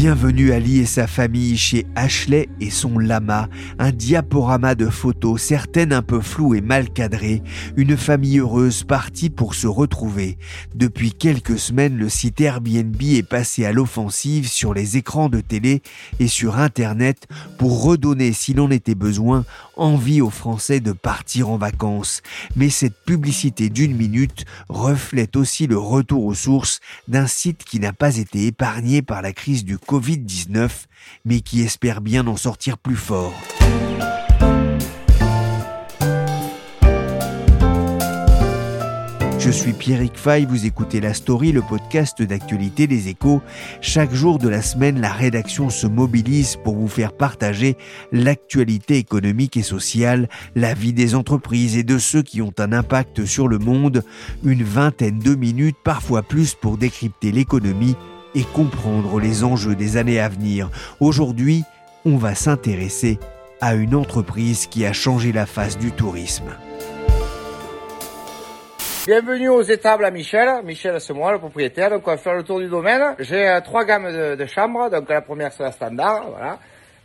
Bienvenue Ali et sa famille chez Ashley et son lama, un diaporama de photos, certaines un peu floues et mal cadrées, une famille heureuse partie pour se retrouver. Depuis quelques semaines, le site Airbnb est passé à l'offensive sur les écrans de télé et sur Internet pour redonner, s'il en était besoin, envie aux Français de partir en vacances. Mais cette publicité d'une minute reflète aussi le retour aux sources d'un site qui n'a pas été épargné par la crise du Covid-19, mais qui espère bien en sortir plus fort. Je suis Pierrick Fay, vous écoutez La Story, le podcast d'actualité des échos. Chaque jour de la semaine, la rédaction se mobilise pour vous faire partager l'actualité économique et sociale, la vie des entreprises et de ceux qui ont un impact sur le monde. Une vingtaine de minutes, parfois plus, pour décrypter l'économie et comprendre les enjeux des années à venir. Aujourd'hui, on va s'intéresser à une entreprise qui a changé la face du tourisme. Bienvenue aux étables à Michel. Michel, c'est moi, le propriétaire. Donc, on va faire le tour du domaine. J'ai euh, trois gammes de, de chambres. Donc, la première, c'est la standard. Voilà.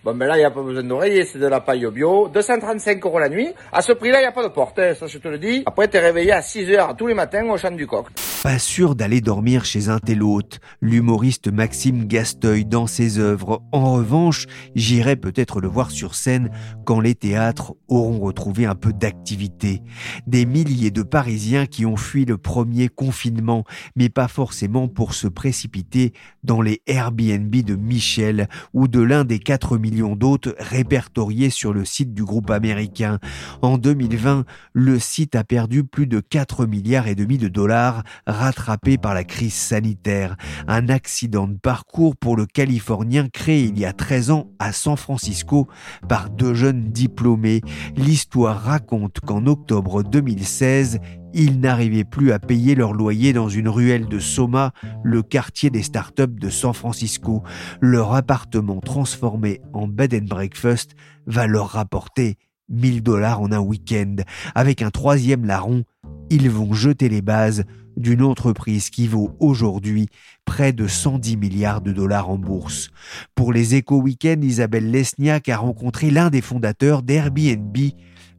Bon, ben là, il n'y a pas besoin d'oreiller, c'est de la paille bio. 235 euros la nuit. À ce prix-là, il n'y a pas de porte, hein, ça je te le dis. Après, t'es réveillé à 6 heures tous les matins au champ du coq. Pas sûr d'aller dormir chez un tel hôte, l'humoriste Maxime Gasteuil dans ses œuvres. En revanche, j'irai peut-être le voir sur scène quand les théâtres auront retrouvé un peu d'activité. Des milliers de Parisiens qui ont fui le premier confinement, mais pas forcément pour se précipiter dans les Airbnb de Michel ou de l'un des 4 millions d'autres répertoriés sur le site du groupe américain. En 2020, le site a perdu plus de 4 milliards et demi de dollars rattrapés par la crise sanitaire. Un accident de parcours pour le Californien créé il y a 13 ans à San Francisco par deux jeunes diplômés. L'histoire raconte qu'en octobre 2016, ils n'arrivaient plus à payer leur loyer dans une ruelle de Soma, le quartier des startups de San Francisco. Leur appartement transformé en bed and breakfast va leur rapporter 1000 dollars en un week-end. Avec un troisième larron, ils vont jeter les bases d'une entreprise qui vaut aujourd'hui près de 110 milliards de dollars en bourse. Pour les éco-weekends, Isabelle Lesniak a rencontré l'un des fondateurs d'Airbnb,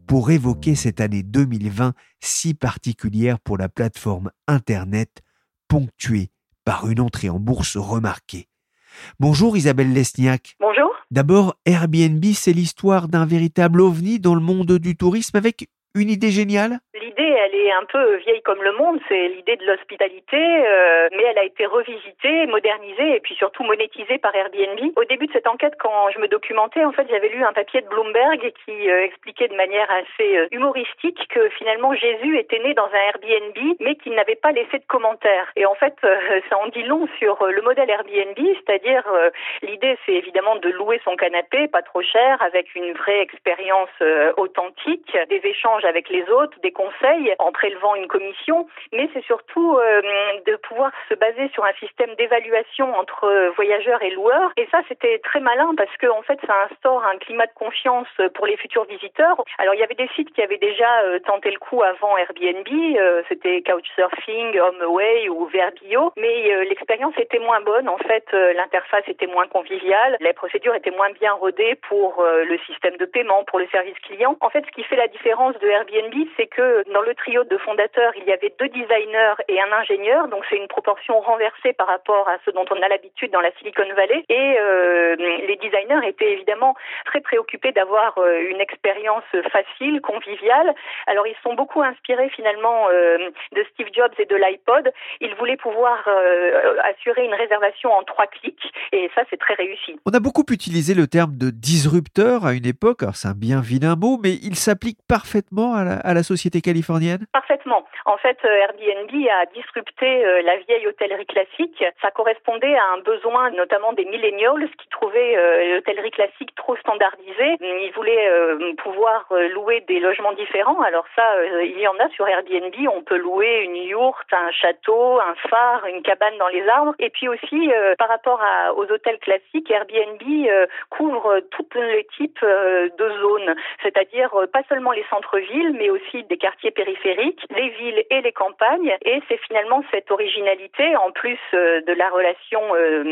pour évoquer cette année 2020 si particulière pour la plateforme Internet, ponctuée par une entrée en bourse remarquée. Bonjour Isabelle Lesniak. Bonjour. D'abord, Airbnb, c'est l'histoire d'un véritable ovni dans le monde du tourisme avec une idée géniale? L'idée, elle un peu vieille comme le monde, c'est l'idée de l'hospitalité, euh, mais elle a été revisitée, modernisée et puis surtout monétisée par Airbnb. Au début de cette enquête, quand je me documentais, en fait, j'avais lu un papier de Bloomberg qui euh, expliquait de manière assez euh, humoristique que finalement Jésus était né dans un Airbnb, mais qu'il n'avait pas laissé de commentaires. Et en fait, ça en dit long sur le modèle Airbnb, c'est-à-dire l'idée, c'est évidemment de louer son canapé, pas trop cher, avec une vraie expérience authentique, des échanges avec les autres, des conseils en prélevant une commission, mais c'est surtout euh, de pouvoir se baser sur un système d'évaluation entre voyageurs et loueurs. Et ça, c'était très malin parce que en fait, ça instaure un climat de confiance pour les futurs visiteurs. Alors, il y avait des sites qui avaient déjà euh, tenté le coup avant Airbnb, euh, c'était Couchsurfing, HomeAway ou Verbio, mais l'expérience était moins bonne. En fait, l'interface était moins conviviale, les procédures étaient moins bien rodées pour le système de paiement, pour le service client. En fait, ce qui fait la différence de Airbnb, c'est que dans le trio de fondateur, il y avait deux designers et un ingénieur, donc c'est une proportion renversée par rapport à ce dont on a l'habitude dans la Silicon Valley. Et euh, les designers étaient évidemment très préoccupés d'avoir euh, une expérience facile, conviviale. Alors ils sont beaucoup inspirés finalement euh, de Steve Jobs et de l'iPod. Ils voulaient pouvoir assurer une réservation en trois clics, et ça c'est très réussi. On a beaucoup utilisé le terme de disrupteur à une époque. C'est un bien vilain mot, mais il s'applique parfaitement à la société californienne. Parfaitement. En fait, Airbnb a disrupté la vieille hôtellerie classique. Ça correspondait à un besoin notamment des millennials qui trouvaient euh, l'hôtellerie classique trop standardisée. Ils voulaient euh, pouvoir euh, louer des logements différents. Alors ça, il y en a sur Airbnb. On peut louer une yourte, un château, un phare, une cabane dans les arbres. Et puis aussi, par rapport aux hôtels classiques, Airbnb couvre tous les types de zones, c'est-à-dire pas seulement les centres-villes, mais aussi des quartiers périphériques, les villes et les campagnes. Et c'est finalement cette originalité, en plus de la relation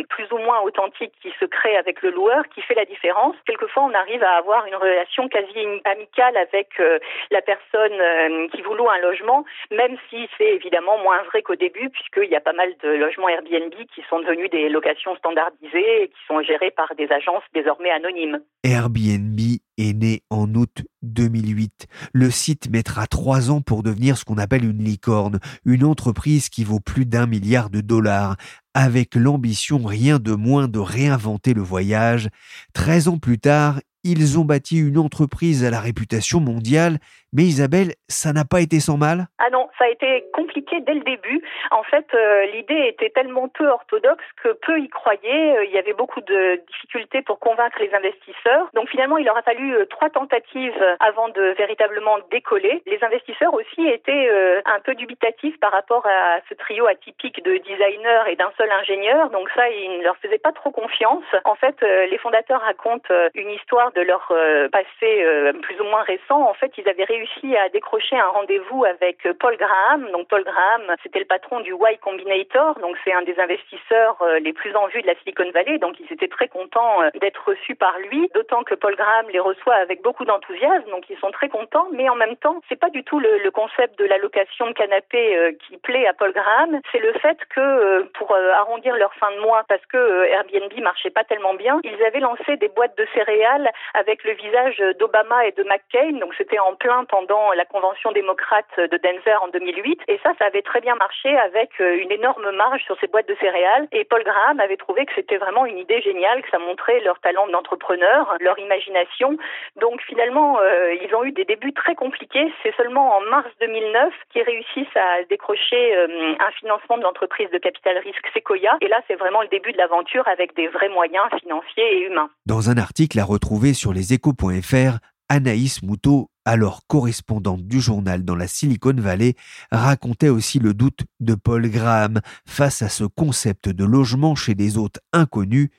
plus ou moins authentique qui se crée avec le loueur qui fait la différence. Quelquefois, on arrive à avoir une relation quasi amicale avec euh, la personne euh, qui vous loue un logement, même si c'est évidemment moins vrai qu'au début, puisqu'il y a pas mal de logements Airbnb qui sont devenus des locations standardisées et qui sont gérées par des agences désormais anonymes. Airbnb est né en août 2008. Le site mettra trois ans pour devenir ce qu'on appelle une licorne, une entreprise qui vaut plus d'un milliard de dollars, avec l'ambition rien de moins de réinventer le voyage. Treize ans plus tard, ils ont bâti une entreprise à la réputation mondiale, mais Isabelle, ça n'a pas été sans mal? Ah non, ça a été compliqué dès le début. En fait, euh, l'idée était tellement peu orthodoxe que peu y croyaient. Euh, il y avait beaucoup de difficultés pour convaincre les investisseurs. Donc finalement, il aura fallu euh, trois tentatives avant de véritablement décoller. Les investisseurs aussi étaient un peu dubitatifs par rapport à ce trio atypique de designers et d'un seul ingénieur. Donc ça, ils ne leur faisaient pas trop confiance. En fait, les fondateurs racontent une histoire de leur euh, passé euh, plus ou moins récent, en fait, ils avaient réussi à décrocher un rendez-vous avec euh, Paul Graham. Donc Paul Graham, c'était le patron du Y Combinator, donc c'est un des investisseurs les plus en vue de la Silicon Valley. Donc ils étaient très contents d'être reçus par lui, d'autant que Paul Graham les reçoit avec beaucoup d'enthousiasme. Donc ils sont très contents, mais en même temps, c'est pas du tout le, concept de la location de canapé qui plaît à Paul Graham. C'est le fait que pour arrondir leur fin de mois, parce que Airbnb marchait pas tellement bien, ils avaient lancé des boîtes de céréales avec le visage d'Obama et de McCain. Donc c'était en plein pendant la convention démocrate de Denver en 2008. Et ça, ça avait très bien marché avec euh, une énorme marge sur ces boîtes de céréales. Et Paul Graham avait trouvé que c'était vraiment une idée géniale, que ça montrait leur talent d'entrepreneur, leur imagination. Donc finalement, euh, ils ont eu des débuts très compliqués. C'est seulement en mars 2009 qu'ils réussissent à décrocher euh, un financement de l'entreprise de capital risque Sequoia. Et là, c'est vraiment le début de l'aventure avec des vrais moyens financiers et humains. Dans un article à retrouver sur leséchos.fr, Anaïs Moutot, alors correspondante du journal dans la Silicon Valley, racontait aussi le doute de Paul Graham face à ce concept de logement chez des hôtes inconnus.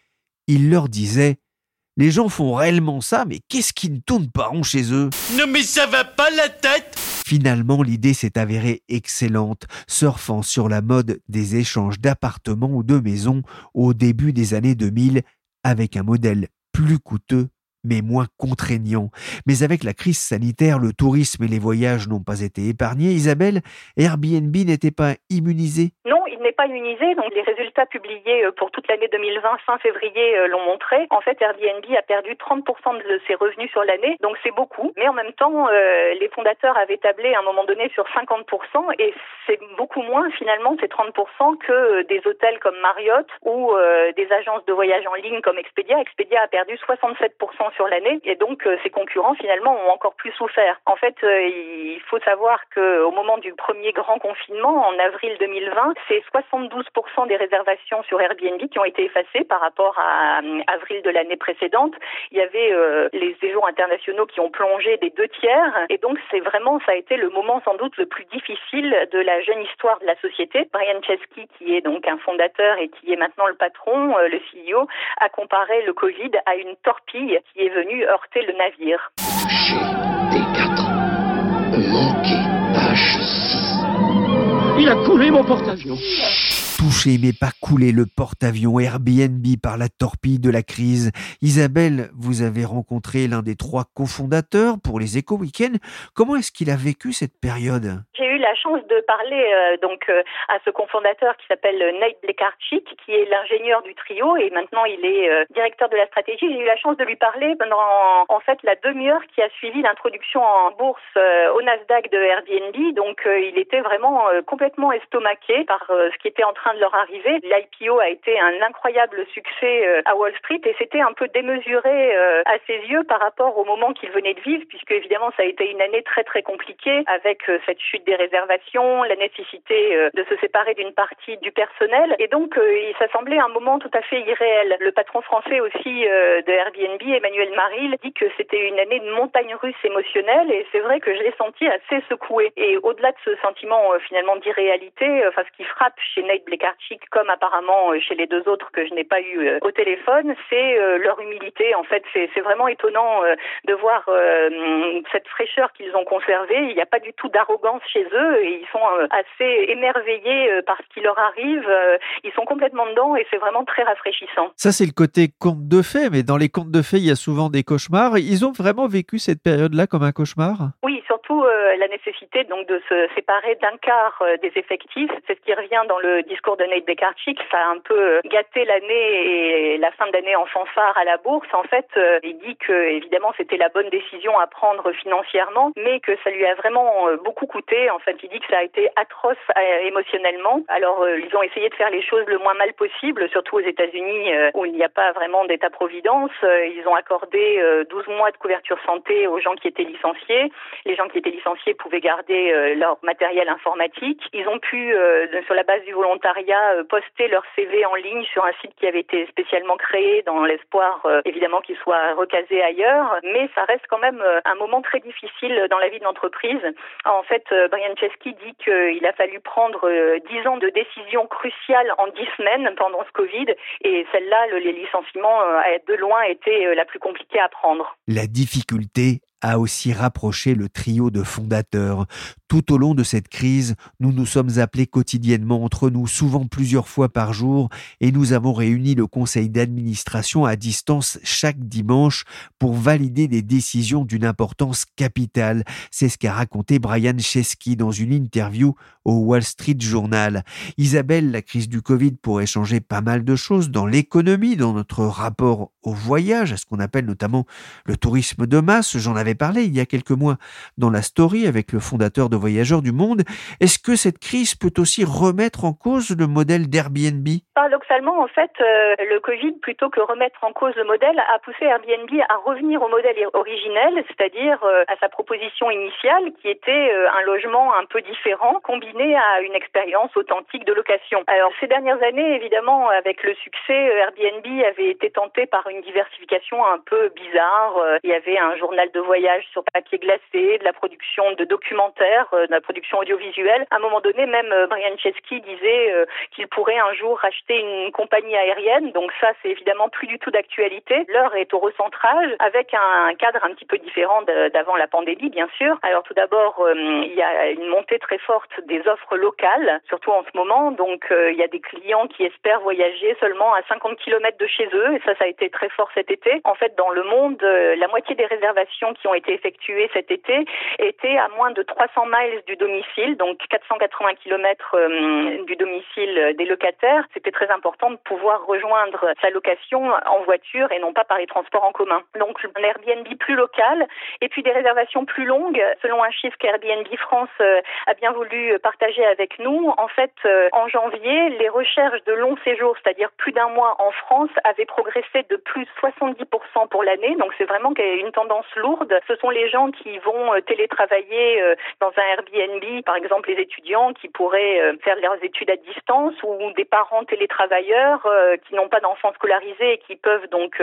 Il leur disait les gens font réellement ça, mais qu'est-ce qui ne tourne pas rond chez eux? Non mais ça va pas la tête Finalement, l'idée s'est avérée excellente, surfant sur la mode des échanges d'appartements ou de maisons au début des années 2000 avec un modèle plus coûteux mais moins contraignant. Mais avec la crise sanitaire, le tourisme et les voyages n'ont pas été épargnés. Isabelle, Airbnb n'était pas immunisé Non, n'est pas immunisé. Donc les résultats publiés euh, pour toute l'année 2020 fin février euh, l'ont montré. En fait, Airbnb a perdu 30% de ses revenus sur l'année, donc c'est beaucoup. Mais en même temps, euh, les fondateurs avaient tablé à un moment donné sur 50% et c'est beaucoup moins finalement ces 30% que des hôtels comme Marriott ou des agences de voyage en ligne comme Expedia. Expedia a perdu 67% sur l'année et donc ses concurrents finalement ont encore plus souffert. En fait, il faut savoir qu'au moment du premier grand confinement en avril 2020, c'est 72% des réservations sur Airbnb qui ont été effacées par rapport à euh, avril de l'année précédente. Il y avait euh, les séjours internationaux qui ont plongé des deux tiers. Et donc, c'est vraiment, ça a été le moment sans doute le plus difficile de la jeune histoire de la société. Brian Chesky, qui est donc un fondateur et qui est maintenant le patron, euh, le CEO, a comparé le Covid à une torpille qui est venue heurter le navire. Il a coulé mon porte-avions. Touché mais pas coulé le porte-avions Airbnb par la torpille de la crise. Isabelle, vous avez rencontré l'un des trois cofondateurs pour les Éco Weekends. Comment est-ce qu'il a vécu cette période? J'ai la chance de parler euh, donc euh, à ce cofondateur qui s'appelle Nate Blekarchik, qui est l'ingénieur du trio et maintenant il est euh, directeur de la stratégie. J'ai eu la chance de lui parler pendant en fait la demi-heure qui a suivi l'introduction en bourse au Nasdaq de Airbnb. Donc il était vraiment complètement estomaqué par ce qui était en train de leur arriver. L'IPO a été un incroyable succès à Wall Street et c'était un peu démesuré à ses yeux par rapport au moment qu'il venait de vivre, puisque évidemment ça a été une année très très compliquée avec cette chute des la nécessité euh, de se séparer d'une partie du personnel. Et donc, euh, ça semblait un moment tout à fait irréel. Le patron français aussi euh, de Airbnb, Emmanuel Maril, dit que c'était une année de montagne russe émotionnelle et c'est vrai que je l'ai senti assez secoué. Et au-delà de ce sentiment finalement d'irréalité, enfin ce qui frappe chez Nate Blekarchik comme apparemment chez les deux autres que je n'ai pas eu au téléphone, c'est leur humilité. En fait, c'est vraiment étonnant de voir cette fraîcheur qu'ils ont conservée. Il n'y a pas du tout d'arrogance chez eux et ils sont euh, assez émerveillés euh, par ce qui leur arrive. Euh, ils sont complètement dedans et c'est vraiment très rafraîchissant. Ça, c'est le côté conte de fées, mais dans les contes de fées, il y a souvent des cauchemars. Ils ont vraiment vécu cette période-là comme un cauchemar? Oui, surtout la nécessité donc de se séparer d'un quart des effectifs. C'est ce qui revient dans le discours de Nate Bekarchik. Ça a un peu gâté l'année et la fin d'année en fanfare à la bourse. En fait, il dit que évidemment c'était la bonne décision à prendre financièrement, mais que ça lui a vraiment beaucoup coûté. En fait, il dit que ça a été atroce euh, émotionnellement. Alors, euh, ils ont essayé de faire les choses le moins mal possible, surtout aux États-Unis euh, où il n'y a pas vraiment d'État-providence. ils ont accordé 12 mois de couverture santé aux gens qui étaient licenciés. Les gens qui étaient licenciés pouvaient garder leur matériel informatique. Ils ont pu, sur la base du volontariat, poster leur CV en ligne sur un site qui avait été spécialement créé dans l'espoir, évidemment, qu'il soit recasé ailleurs. Mais ça reste quand même un moment très difficile dans la vie de l'entreprise en fait, Brian Chesky dit qu'il a fallu prendre euh, dix ans de décisions cruciales en dix semaines pendant ce Covid, et celle-là, les licenciements, euh, de loin, été la plus compliquée à prendre. La difficulté a aussi rapproché le trio de fondateurs. Tout au long de cette crise, nous nous sommes appelés quotidiennement entre nous, souvent plusieurs fois par jour, et nous avons réuni le conseil d'administration à distance chaque dimanche pour valider des décisions d'une importance capitale. C'est ce qu'a raconté Brian Chesky dans une interview au Wall Street Journal. Isabelle, la crise du Covid pourrait changer pas mal de choses dans l'économie, dans notre rapport au voyage, à ce qu'on appelle notamment le tourisme de masse. J'en avais parlé il y a quelques mois dans la story avec le fondateur de Voyageurs du Monde. Est-ce que cette crise peut aussi remettre en cause le modèle d'Airbnb? Paradoxalement, en fait, euh, le Covid, plutôt que remettre en cause le modèle, a poussé Airbnb à revenir au modèle originel, c'est-à-dire euh, à sa proposition initiale, qui était euh, un logement un peu différent, combiné à une expérience authentique de location. Alors, ces dernières années, évidemment, avec le succès, Airbnb avait été tenté par une diversification un peu bizarre. Il y avait un journal de voyage sur papier glacé, de la production de documentaires, euh, de la production audiovisuelle. À un moment donné, même euh, Brian Chesky disait euh, qu'il pourrait un jour racheter une compagnie aérienne. Donc ça, c'est évidemment plus du tout d'actualité. L'heure est au recentrage avec un cadre un petit peu différent d'avant la pandémie, bien sûr. Alors tout d'abord, il y a une montée très forte des offres locales, surtout en ce moment. Donc il y a des clients qui espèrent voyager seulement à 50 km de chez eux. Et ça, ça a été très fort cet été. En fait, dans le monde, la moitié des réservations qui ont été effectuées cet été étaient à moins de 300 miles du domicile, donc 480 km euh, du domicile des locataires. C'était très important de pouvoir rejoindre sa location en voiture et non pas par les transports en commun. Donc un Airbnb plus local et puis des réservations plus longues. Selon un chiffre qu'Airbnb France euh, a bien voulu partager avec nous, en fait, euh, en janvier, les recherches de long séjour, c'est-à-dire plus d'un mois en France, avaient progressé de plus 70% pour l'année. Donc c'est vraiment une tendance lourde ce sont les gens qui vont euh, télétravailler euh, dans un Airbnb, par exemple les étudiants qui pourraient faire leurs études à distance ou des parents télétravailleurs qui n'ont pas d'enfants scolarisés et qui peuvent donc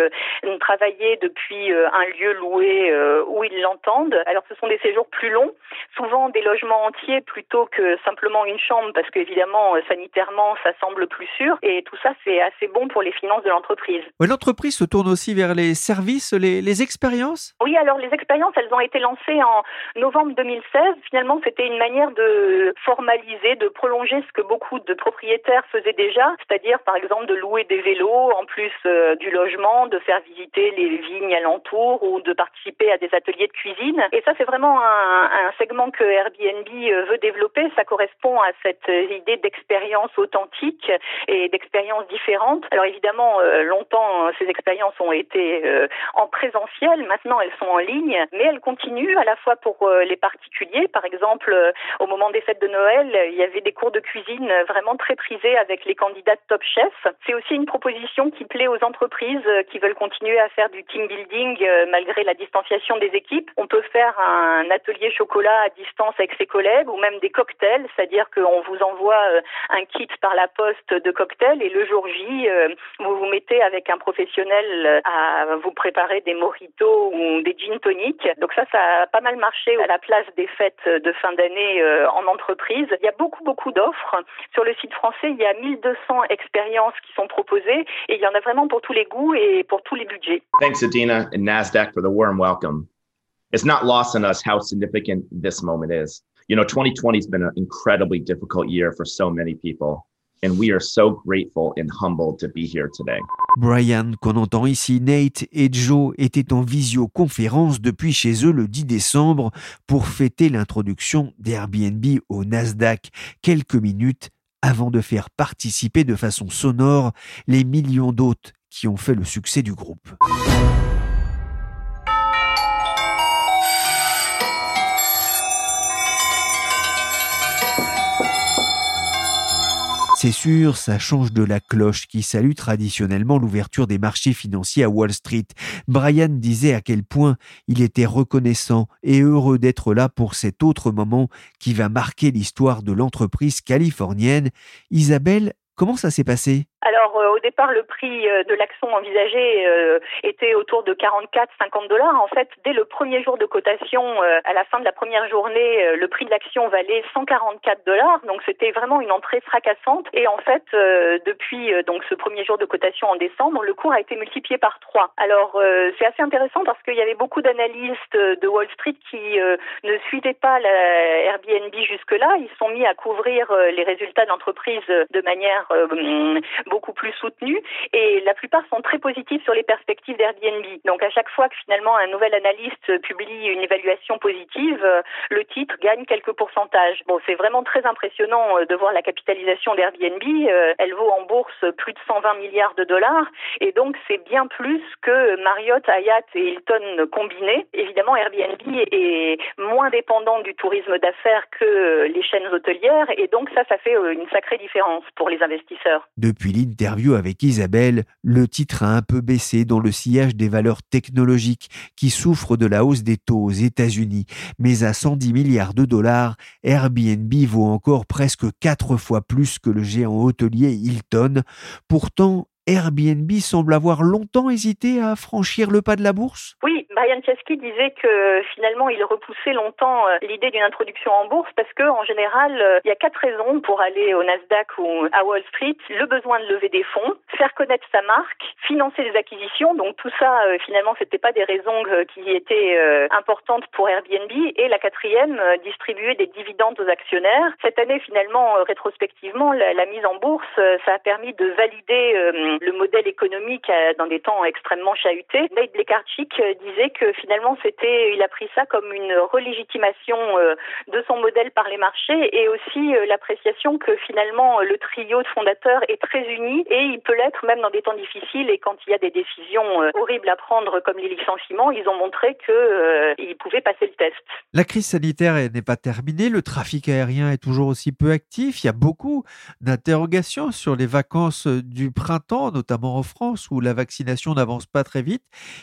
travailler depuis un lieu loué où ils l'entendent. Alors ce sont des séjours plus longs, souvent des logements entiers plutôt que simplement une chambre parce qu'évidemment, sanitairement, ça semble plus sûr. Et tout ça, c'est assez bon pour les finances de l'entreprise. L'entreprise se tourne aussi vers les services, les, les expériences? Oui, alors les expériences, elles ont été lancées en novembre 2016. Finalement, c'était une manière de formaliser, de prolonger ce que beaucoup de propriétaires faisaient déjà, c'est-à-dire par exemple de louer des vélos en plus euh, du logement, de faire visiter les vignes alentours ou de participer à des ateliers de cuisine. Et ça, c'est vraiment un, un, segment que Airbnb euh, veut développer. Ça correspond à cette idée d'expérience authentique et d'expérience différente. Alors évidemment, euh, longtemps, ces expériences ont été en présentiel. Maintenant, elles sont en ligne, mais elles continuent à la fois pour les particuliers. Par exemple, au moment des fêtes de Noël, il y avait des cours de cuisine vraiment très prisés avec les candidats de Top Chef. C'est aussi une proposition qui plaît aux entreprises qui veulent continuer à faire du team building euh, malgré la distanciation des équipes. On peut faire un atelier chocolat à distance avec ses collègues ou même des cocktails, c'est-à-dire qu'on vous envoie euh, un kit par la poste de cocktails et le jour J, euh, vous vous mettez avec un professionnel à vous préparer des mojitos ou des gin toniques. Donc ça, ça a pas mal marché à la place des fêtes de fin d'année en entreprise. Il y a beaucoup, beaucoup d'offres. Sur le site français, il y a 1200 expériences qui sont proposées et il y en a vraiment pour tous les goûts et pour tous les budgets. Thanks, Adina and NASDAQ for the warm welcome. It's not lost on us how significant this moment is. You know, 2020 has been an incredibly difficult year for so many people. And we are so grateful and humbled to be here today. Brian, qu'on entend ici, Nate et Joe étaient en visioconférence depuis chez eux le 10 décembre pour fêter l'introduction d'Airbnb au Nasdaq, quelques minutes avant de faire participer de façon sonore les millions d'hôtes qui ont fait le succès du groupe. C'est sûr, ça change de la cloche qui salue traditionnellement l'ouverture des marchés financiers à Wall Street. Brian disait à quel point il était reconnaissant et heureux d'être là pour cet autre moment qui va marquer l'histoire de l'entreprise californienne. Isabelle, comment ça s'est passé? Euh, au départ, le prix euh, de l'action envisagé euh, était autour de 44-50 dollars. En fait, dès le premier jour de cotation, à la fin de la première journée, le prix de l'action valait 144 dollars. Donc c'était vraiment une entrée fracassante. Et en fait, depuis donc ce premier jour de cotation en décembre, le cours a été multiplié par 3. Alors c'est assez intéressant parce qu'il y avait beaucoup d'analystes de Wall Street qui ne suivaient pas Airbnb jusque-là. Ils sont mis à couvrir les résultats de l'entreprise de manière beaucoup plus soutenu et la plupart sont très positifs sur les perspectives d'Airbnb. Donc à chaque fois que finalement un nouvel analyste publie une évaluation positive, euh, le titre gagne quelques pourcentages. Bon, c'est vraiment très impressionnant euh, de voir la capitalisation d'Airbnb. Euh, elle vaut en bourse plus de 120 milliards de dollars et donc c'est bien plus que Marriott, Hyatt et Hilton combinés. Évidemment, Airbnb est moins dépendant du tourisme d'affaires que les chaînes hôtelières et donc ça, ça fait une sacrée différence pour les investisseurs. Depuis l'interview avec Isabelle, le titre a un peu baissé dans le sillage des valeurs technologiques qui souffrent de la hausse des taux aux États-Unis. Mais à 110 milliards de dollars, Airbnb vaut encore presque quatre fois plus que le géant hôtelier Hilton. Pourtant, Airbnb semble avoir longtemps hésité à franchir le pas de la bourse? Oui, Brian Chesky disait que finalement il repoussait longtemps euh, l'idée d'une introduction en bourse parce que en général euh, il y a quatre raisons pour aller au Nasdaq ou à Wall Street le besoin de lever des fonds, faire connaître sa marque, financer des acquisitions. Donc tout ça euh, finalement c'était pas des raisons qui étaient importantes pour Airbnb et la quatrième distribuer des dividendes aux actionnaires. Cette année finalement rétrospectivement la, la mise en bourse ça a permis de valider le modèle économique euh, dans des temps extrêmement chahutés. Nate Blekarczyk euh, disait que finalement c'était, il a pris ça comme une relégitimation euh, de son modèle par les marchés et aussi l'appréciation que finalement le trio de fondateurs est très uni et il peut l'être même dans des temps difficiles et quand il y a des décisions horribles à prendre comme les licenciements, ils ont montré qu'ils pouvaient passer le test. La crise sanitaire n'est pas terminée, le trafic aérien est toujours aussi peu actif, il y a beaucoup d'interrogations sur les vacances du printemps notamment en France où la vaccination n'avance pas très vite.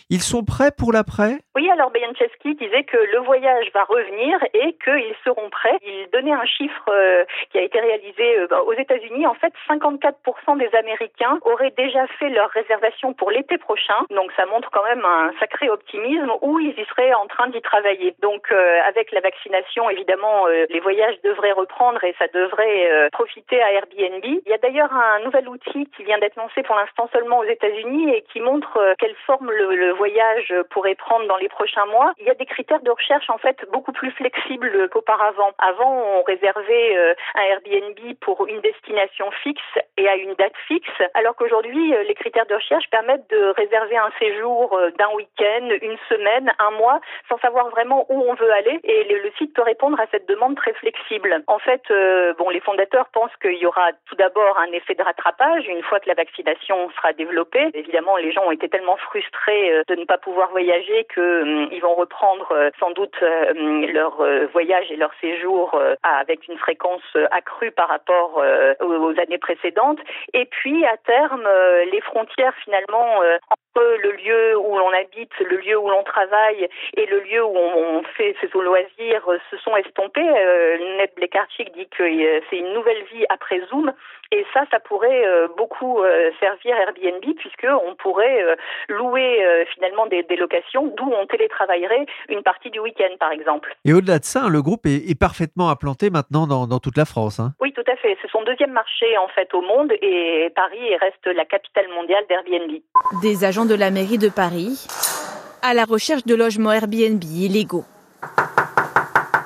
Ils sont prêts pour l'après? Oui, alors Beyanchevski disait que le voyage va revenir et qu'ils seront prêts. Il donnait un chiffre euh, qui a été réalisé euh, aux États-Unis. En fait, 54% des Américains auraient déjà fait leur réservation pour l'été prochain. Donc ça montre quand même un sacré optimisme où ils y seraient en train d'y travailler. Donc euh, avec la vaccination, évidemment, les voyages devraient reprendre et ça devrait profiter à Airbnb. Il y a d'ailleurs un nouvel outil qui vient d'être lancé pour l'instant seulement aux États-Unis et qui montre quelle forme le, voyage pourrait prendre dans les prochains mois. Il y a des critères de recherche en fait beaucoup plus flexibles qu'auparavant. Avant, on réservait euh, un Airbnb pour une destination fixe et à une date fixe, alors qu'aujourd'hui, euh, les critères de recherche permettent de réserver un séjour euh, d'un week-end, une semaine, un mois, sans savoir vraiment où on veut aller. Et le, site peut répondre à cette demande très flexible. En fait, bon, les fondateurs pensent qu'il y aura tout d'abord un effet de rattrapage une fois que la vaccination sera développée. Évidemment, les gens ont été tellement frustrés de ne pas pouvoir voyager qu'ils vont reprendre sans doute leur voyage et leur séjour avec une fréquence accrue par rapport aux années précédentes. Et puis, à terme, les frontières finalement le lieu où l'on habite, le lieu où l'on travaille et le lieu où on, fait ses loisirs se sont estompés. Euh, Ned Blekarchik dit que euh, c'est une nouvelle vie après Zoom et ça, ça pourrait euh, beaucoup euh, servir Airbnb puisque on pourrait louer finalement des, des locations d'où on télétravaillerait une partie du week-end par exemple. Et au-delà de ça, le groupe est, parfaitement implanté maintenant dans, dans toute la France. Hein. Oui, tout à fait. C'est son deuxième marché en fait au monde et Paris reste la capitale mondiale d'Airbnb. Des agents de la mairie de Paris à la recherche de logements Airbnb illégaux.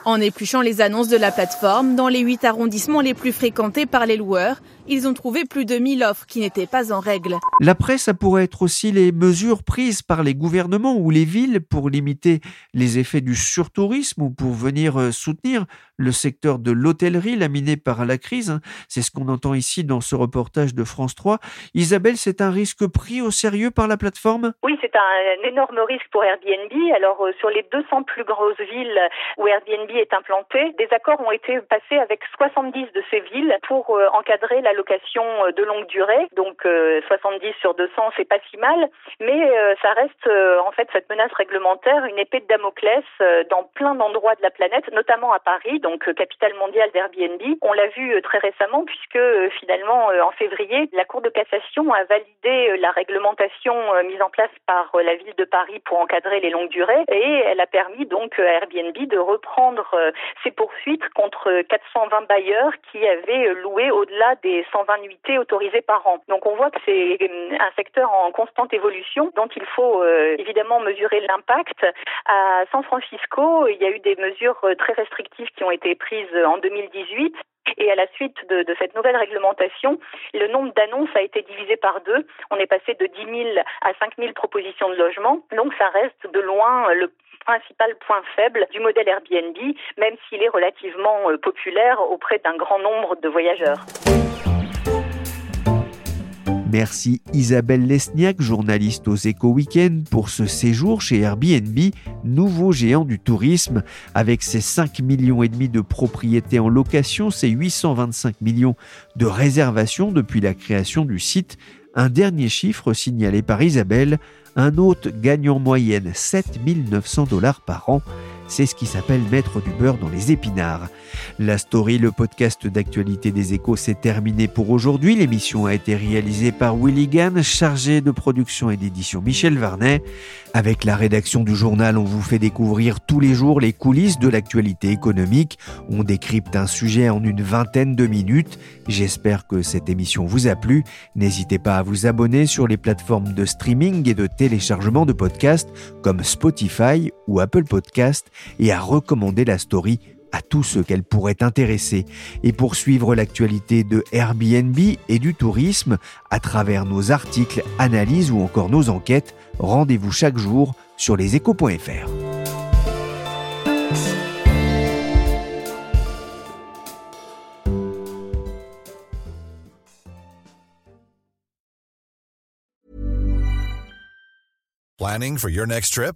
En épluchant les annonces de la plateforme, dans les huit arrondissements les plus fréquentés par les loueurs, ils ont trouvé plus de 1000 offres qui n'étaient pas en règle. L'après, ça pourrait être aussi les mesures prises par les gouvernements ou les villes pour limiter les effets du surtourisme ou pour venir euh, soutenir le secteur de l'hôtellerie laminé par la crise. C'est ce qu'on entend ici dans ce reportage de France 3. Isabelle, c'est un risque pris au sérieux par la plateforme? Oui, c'est un énorme risque pour Airbnb. Alors, euh, sur les 200 plus grosses villes où Airbnb est implanté, des accords ont été passés avec 70 de ces villes pour euh, encadrer la location euh, de longue durée. Donc 70 euh, sur 200, c'est pas si mal, mais euh, ça reste en fait cette menace réglementaire une épée de Damoclès dans plein d'endroits de la planète, notamment à Paris, donc capitale mondiale d'Airbnb. On l'a vu très récemment puisque finalement en février, la Cour de cassation a validé la réglementation mise en place par la ville de Paris pour encadrer les longues durées et elle a permis donc à Airbnb de reprendre ses poursuites contre 420 bailleurs qui avaient loué au-delà des 120 nuitées autorisées par an. Donc on voit que c'est euh, un secteur en constante évolution dont il faut euh, évidemment mesurer l'impact. À San Francisco, il y a eu des mesures euh, très restrictives qui ont été prises en 2018 et à la suite de, de, cette nouvelle réglementation, le nombre d'annonces a été divisé par deux. On est passé de 10 000 à 5 000 propositions de logement. Donc ça reste de loin le principal point faible du modèle Airbnb, même s'il est relativement populaire auprès d'un grand nombre de voyageurs. Merci Isabelle Lesniak, journaliste aux Éco Weekend, pour ce séjour chez Airbnb, nouveau géant du tourisme. Avec ses 5 millions de propriétés en location, ses 825 millions de réservations depuis la création du site, un dernier chiffre signalé par Isabelle, un hôte gagne en moyenne 7900 dollars par an. C'est ce qui s'appelle mettre du beurre dans les épinards. La story, le podcast d'actualité des échos, s'est terminé pour aujourd'hui. L'émission a été réalisée par Willy Gann, chargé de production et d'édition Michel Varnet. Avec la rédaction du journal, on vous fait découvrir tous les jours les coulisses de l'actualité économique. On décrypte un sujet en une vingtaine de minutes. J'espère que cette émission vous a plu. N'hésitez pas à vous abonner sur les plateformes de streaming et de téléchargement de podcasts comme Spotify ou Apple Podcasts et à recommander la story à tous ceux qu'elle pourrait intéresser et pour suivre l'actualité de Airbnb et du tourisme à travers nos articles, analyses ou encore nos enquêtes, rendez-vous chaque jour sur leséchos.fr. Planning for your next trip?